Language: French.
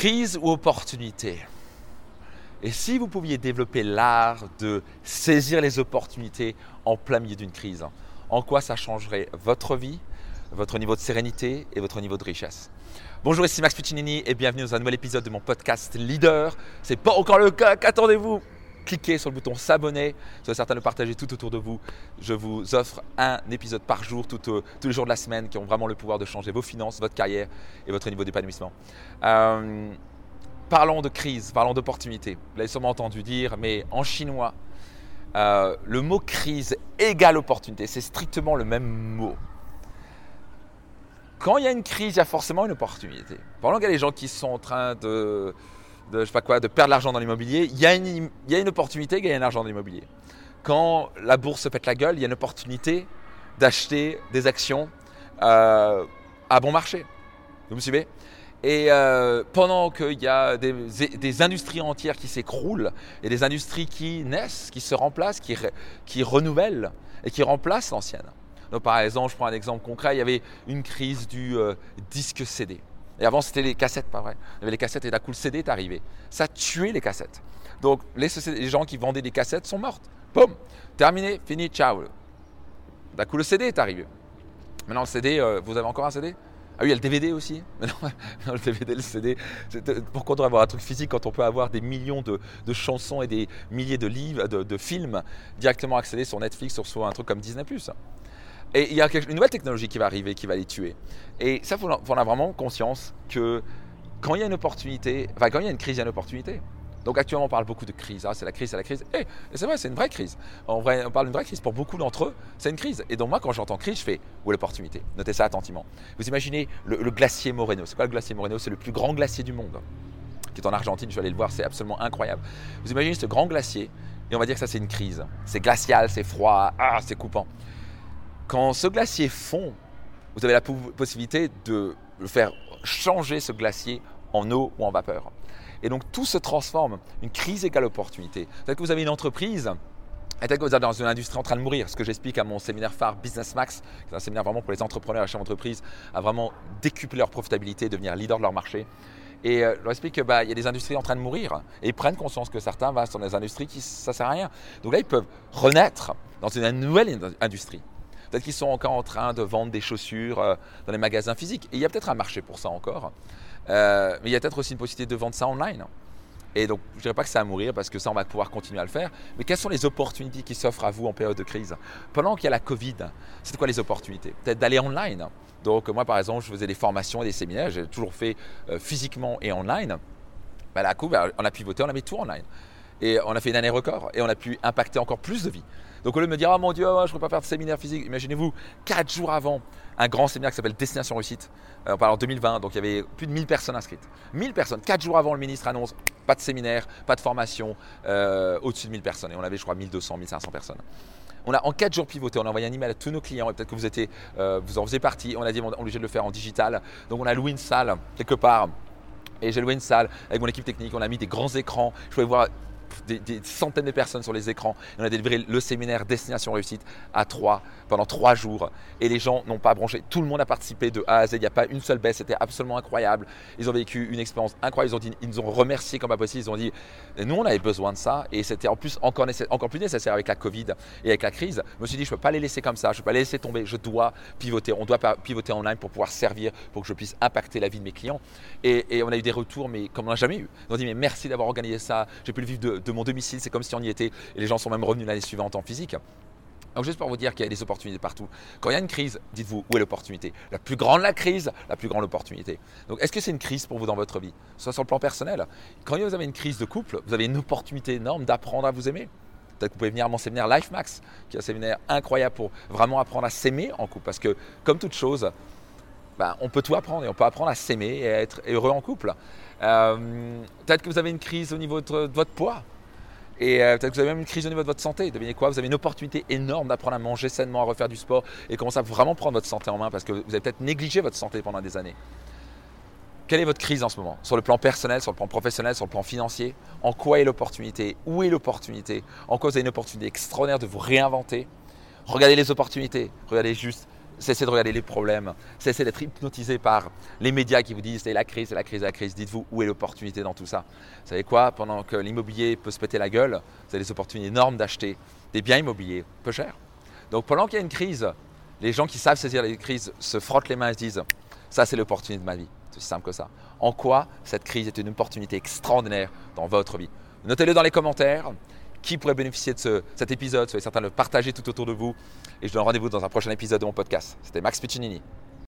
Crise ou opportunité. Et si vous pouviez développer l'art de saisir les opportunités en plein milieu d'une crise, en quoi ça changerait votre vie, votre niveau de sérénité et votre niveau de richesse? Bonjour, ici Max Puccinini et bienvenue dans un nouvel épisode de mon podcast Leader. C'est pas encore le cas, qu'attendez-vous? Cliquez sur le bouton s'abonner, soyez certain de partager tout autour de vous. Je vous offre un épisode par jour, tous les jours de la semaine, qui ont vraiment le pouvoir de changer vos finances, votre carrière et votre niveau d'épanouissement. Euh, parlons de crise, parlons d'opportunité. Vous l'avez sûrement entendu dire, mais en chinois, euh, le mot crise égale opportunité. C'est strictement le même mot. Quand il y a une crise, il y a forcément une opportunité. Pendant qu'il y a des gens qui sont en train de de, je sais pas quoi, de perdre l'argent dans l'immobilier, il y, a une, il y a une opportunité de gagner de l'argent dans l'immobilier. Quand la bourse se pète la gueule, il y a une opportunité d'acheter des actions euh, à bon marché. Vous me suivez? Et euh, pendant qu'il y a des, des, industries entières qui s'écroulent et des industries qui naissent, qui se remplacent, qui, qui renouvellent et qui remplacent l'ancienne. Donc par exemple, je prends un exemple concret, il y avait une crise du euh, disque CD. Et avant, c'était les cassettes, pas vrai. Il y avait les cassettes et d'un coup, le CD est arrivé. Ça tué les cassettes. Donc, les, gens qui vendaient des cassettes sont mortes. Boum Terminé, fini, ciao. D'un coup, le CD est arrivé. Maintenant, le CD, euh, vous avez encore un CD ah oui, il y a le DVD aussi. Mais le DVD, le CD. Pourquoi on devrait avoir un truc physique quand on peut avoir des millions de, chansons et des milliers de livres, de, de, films directement accédés sur Netflix, sur soit un truc comme Disney? Et il y a une nouvelle technologie qui va arriver, qui va les tuer. Et ça, il faut en avoir vraiment conscience que quand il y a une opportunité, enfin quand il y a une crise, il y a une opportunité. Donc actuellement, on parle beaucoup de crise. Ah, c'est la crise, c'est la crise. Et, c'est vrai, c'est une vraie crise. On parle d'une vraie crise. Pour beaucoup d'entre eux, c'est une crise. Et donc moi, quand j'entends crise, je fais où est l'opportunité? Notez ça attentivement. Vous imaginez le, glacier Moreno. C'est quoi le glacier Moreno? C'est le plus grand glacier du monde, qui est en Argentine. Je vais aller le voir. C'est absolument incroyable. Vous imaginez ce grand glacier et on va dire que ça, c'est une crise. C'est glacial, c'est froid, ah, c'est coupant. Quand ce glacier fond, vous avez la possibilité de le faire changer ce glacier en eau ou en vapeur. Et donc tout se transforme. Une crise égale opportunité. Peut-être que vous avez une entreprise Peut-être que vous êtes dans une industrie en train de mourir, ce que j'explique à mon séminaire phare Business Max, qui est un séminaire vraiment pour les entrepreneurs et les chefs d'entreprise, à vraiment décupler leur profitabilité, devenir leader de leur marché. Et euh, je leur explique qu'il bah, y a des industries en train de mourir et ils prennent conscience que certains vont dans des industries qui ça sert à rien. Donc là, ils peuvent renaître dans une nouvelle industrie. Peut-être qu'ils sont encore en train de vendre des chaussures euh, dans les magasins physiques. Et il y a peut-être un marché pour ça encore. Euh, mais il y a peut-être aussi une possibilité de vendre ça online. Et donc, je ne dirais pas que c'est à mourir parce que ça, on va pouvoir continuer à le faire. Mais quelles sont les opportunités qui s'offrent à vous en période de crise? Pendant qu'il y a la Covid, c'est quoi les opportunités? Peut-être d'aller online. Donc, moi, par exemple, je faisais des formations et des séminaires. J'ai toujours fait euh, physiquement et online. Bah, la coup, bah, on a pivoté, on a mis tout online. Et on a fait une année record et on a pu impacter encore plus de vies. Donc au lieu de me dire, ah mon Dieu, je ne peux pas faire de séminaire physique, imaginez-vous, quatre jours avant, un grand séminaire qui s'appelle Destination Réussite, euh, on parle en 2020, donc il y avait plus de 1000 personnes inscrites. 1000 personnes, quatre jours avant, le ministre annonce, pas de séminaire, pas de formation, euh, au-dessus de 1000 personnes. Et on avait, je crois, 1200, 1500 personnes. On a en quatre jours pivoté, on a envoyé un email à tous nos clients, et peut-être que vous, étiez, euh, vous en faisiez partie, on a dit on est obligé de le faire en digital. Donc on a loué une salle quelque part, et j'ai loué une salle avec mon équipe technique, on a mis des grands écrans, je pouvais voir des, centaines de personnes sur les écrans. on a délivré le séminaire Destination Réussite à trois pendant trois jours. Et les gens n'ont pas branché. Tout le monde a participé de A à Z. Il n'y a pas une seule baisse. C'était absolument incroyable. Ils ont vécu une expérience incroyable. Ils, ont dit, ils nous ont remercié comme pas possible. Ils ont dit, nous, on avait besoin de ça. Et c'était en plus encore, plus nécessaire avec la Covid et avec la crise. Je me suis dit, je ne peux pas les laisser comme ça. Je ne peux pas les laisser tomber. Je dois pivoter. On doit pivoter en ligne pour pouvoir servir, pour que je puisse impacter la vie de mes clients. Et, on a eu des retours, mais comme on n'a jamais eu. Ils ont dit, mais merci d'avoir organisé ça. J'ai pu le vivre de, de mon domicile. C'est comme si on y était. Et les gens sont même revenus l'année suivante en physique. Donc juste pour vous dire qu'il y a des opportunités partout. Quand il y a une crise, dites-vous où est l'opportunité. La plus grande la crise, la plus grande l'opportunité. Donc est-ce que c'est une crise pour vous dans votre vie? Soit sur le plan personnel. Quand vous avez une crise de couple, vous avez une opportunité énorme d'apprendre à vous aimer. Peut-être que vous pouvez venir à mon séminaire Life Max, qui est un séminaire incroyable pour vraiment apprendre à s'aimer en couple. Parce que comme toute chose, ben, on peut tout apprendre et on peut apprendre à s'aimer et à être heureux en couple. Euh, peut-être que vous avez une crise au niveau de votre poids. Et euh, peut-être que vous avez même une crise au niveau de votre santé. Devinez quoi Vous avez une opportunité énorme d'apprendre à manger sainement, à refaire du sport et commencer à vraiment prendre votre santé en main parce que vous avez peut-être négligé votre santé pendant des années. Quelle est votre crise en ce moment? Sur le plan personnel, sur le plan professionnel, sur le plan financier En quoi est l'opportunité? Où est l'opportunité? En quoi vous avez une opportunité extraordinaire de vous réinventer? Regardez les opportunités. Regardez juste cessez de regarder les problèmes, cessez d'être hypnotisé par les médias qui vous disent c'est la crise, c'est la crise, c'est la crise. Dites-vous où est l'opportunité dans tout ça? Vous savez quoi? Pendant que l'immobilier peut se péter la gueule, vous avez des opportunités énormes d'acheter des biens immobiliers peu chers. Donc pendant qu'il y a une crise, les gens qui savent saisir les crises se frottent les mains et se disent ça c'est l'opportunité de ma vie. C'est aussi simple que ça. En quoi cette crise est une opportunité extraordinaire dans votre vie? Notez-le dans les commentaires qui pourrait bénéficier de cet épisode. Soyez certain de le partager tout autour de vous. Et je donne rendez-vous dans un prochain épisode de mon podcast. C'était Max Piccinini.